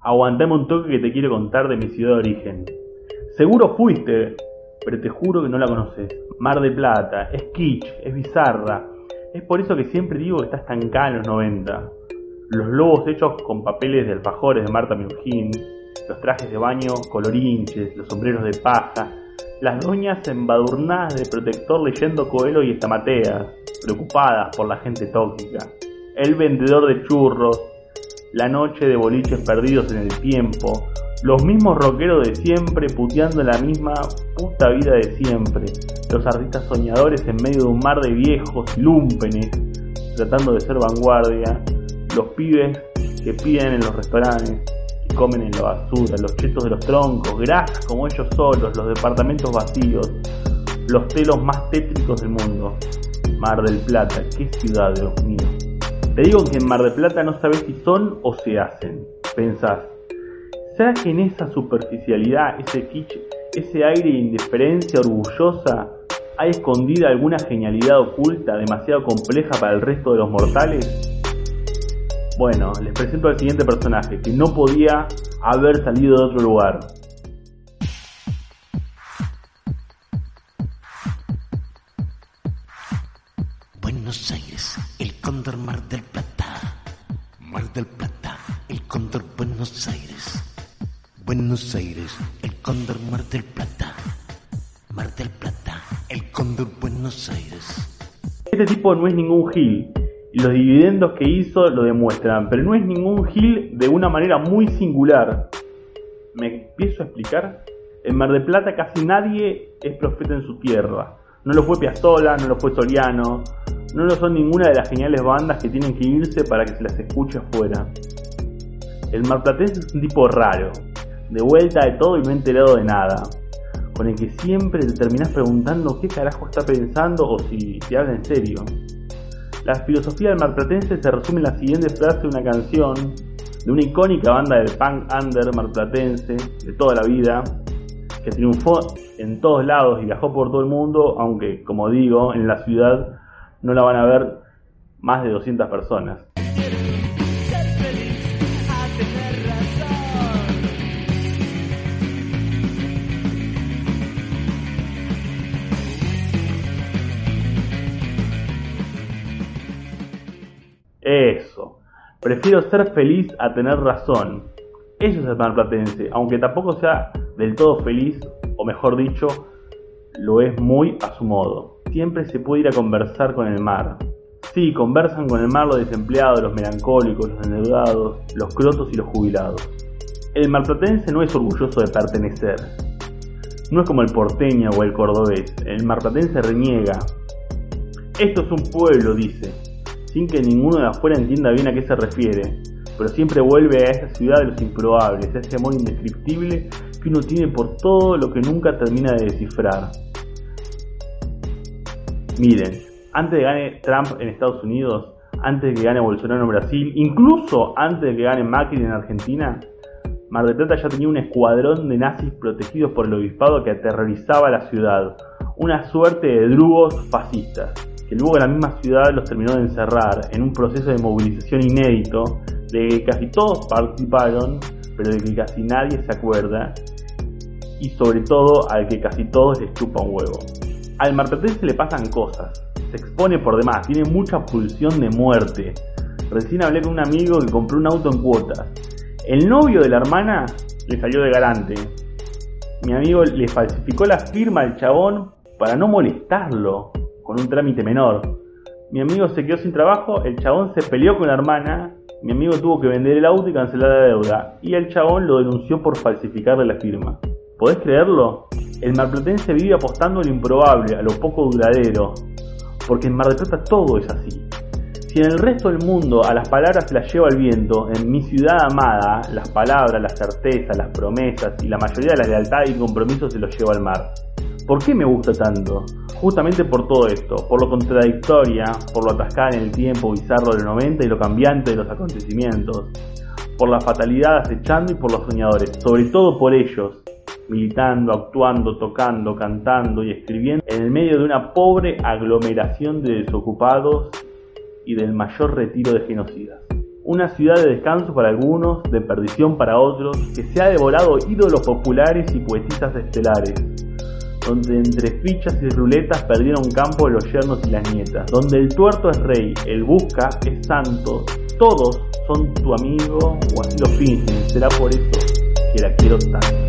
Aguantame un toque que te quiero contar de mi ciudad de origen. Seguro fuiste, pero te juro que no la conoces. Mar de Plata, es kitsch, es bizarra. Es por eso que siempre digo que está estancada en los 90. Los lobos hechos con papeles de alfajores de Marta Minujín, los trajes de baño colorinches, los sombreros de paja, las doñas embadurnadas de protector leyendo Coelho y Estamatea, preocupadas por la gente tóxica, el vendedor de churros, la noche de boliches perdidos en el tiempo, los mismos rockeros de siempre puteando la misma puta vida de siempre, los artistas soñadores en medio de un mar de viejos lúmpenes, tratando de ser vanguardia, los pibes que piden en los restaurantes y comen en la basura, los chetos de los troncos, grasas como ellos solos, los departamentos vacíos, los telos más tétricos del mundo. Mar del Plata, qué ciudad, Dios mío. Te digo que en Mar del Plata no sabes si son o se hacen. Pensás, ¿será que en esa superficialidad, ese kitsch, ese aire de indiferencia orgullosa, hay escondida alguna genialidad oculta demasiado compleja para el resto de los mortales? Bueno, les presento al siguiente personaje, que no podía haber salido de otro lugar. Buenos Aires, el cóndor Mar del Plata. Mar del Plata, el cóndor Buenos Aires. Buenos Aires, el cóndor Mar del Plata. Mar del Plata, el cóndor Buenos Aires. Este tipo no es ningún gil, y los dividendos que hizo lo demuestran, pero no es ningún gil de una manera muy singular. ¿Me empiezo a explicar? En Mar del Plata casi nadie es profeta en su tierra. No lo fue Piazzolla, no lo fue Soriano, no lo son ninguna de las geniales bandas que tienen que irse para que se las escuche afuera. El marplatense es un tipo raro, de vuelta de todo y no enterado de nada, con el que siempre te terminás preguntando qué carajo está pensando o si te habla en serio. La filosofía del marplatense se resume en la siguiente frase de una canción de una icónica banda del punk under marplatense de toda la vida, que triunfó en todos lados y viajó por todo el mundo, aunque, como digo, en la ciudad no la van a ver más de 200 personas. Eso. Prefiero ser feliz a tener razón. Eso es el marplatense, aunque tampoco sea del todo feliz, o mejor dicho, lo es muy a su modo. Siempre se puede ir a conversar con el mar. Sí, conversan con el mar los desempleados, los melancólicos, los endeudados, los crotos y los jubilados. El marplatense no es orgulloso de pertenecer. No es como el porteño o el cordobés. El marplatense reniega. Esto es un pueblo, dice, sin que ninguno de afuera entienda bien a qué se refiere, pero siempre vuelve a esa ciudad de los improbables, a ese amor indescriptible que uno tiene por todo lo que nunca termina de descifrar. Miren, antes de gane Trump en Estados Unidos, antes de que gane Bolsonaro en Brasil, incluso antes de que gane Macri en Argentina, Mar del Plata ya tenía un escuadrón de nazis protegidos por el obispado que aterrorizaba la ciudad, una suerte de drugos fascistas, que luego la misma ciudad los terminó de encerrar en un proceso de movilización inédito, de que casi todos participaron, pero de que casi nadie se acuerda, y sobre todo al que casi todos les chupa un huevo. Al marplatense le pasan cosas, se expone por demás, tiene mucha pulsión de muerte. Recién hablé con un amigo que compró un auto en cuotas. El novio de la hermana le salió de garante. Mi amigo le falsificó la firma al chabón para no molestarlo con un trámite menor. Mi amigo se quedó sin trabajo, el chabón se peleó con la hermana, mi amigo tuvo que vender el auto y cancelar la deuda, y el chabón lo denunció por falsificarle la firma. ¿Podés creerlo? El marplatense vive apostando a lo improbable, a lo poco duradero, porque en Mar del Plata todo es así. Si en el resto del mundo a las palabras se las lleva el viento, en mi ciudad amada, las palabras, las certezas, las promesas y la mayoría de la lealtad y compromisos se los lleva al mar. ¿Por qué me gusta tanto? Justamente por todo esto, por lo contradictoria, por lo atascada en el tiempo bizarro del 90 y lo cambiante de los acontecimientos, por la fatalidad acechando y por los soñadores, sobre todo por ellos, militando, actuando, tocando, cantando y escribiendo en el medio de una pobre aglomeración de desocupados y del mayor retiro de genocidas. una ciudad de descanso para algunos, de perdición para otros, que se ha devorado ídolos populares y poetisas estelares, donde entre fichas y ruletas perdieron campo los yernos y las nietas, donde el tuerto es rey, el busca es santo, todos son tu amigo o así lo fingen, será por eso que la quiero tanto.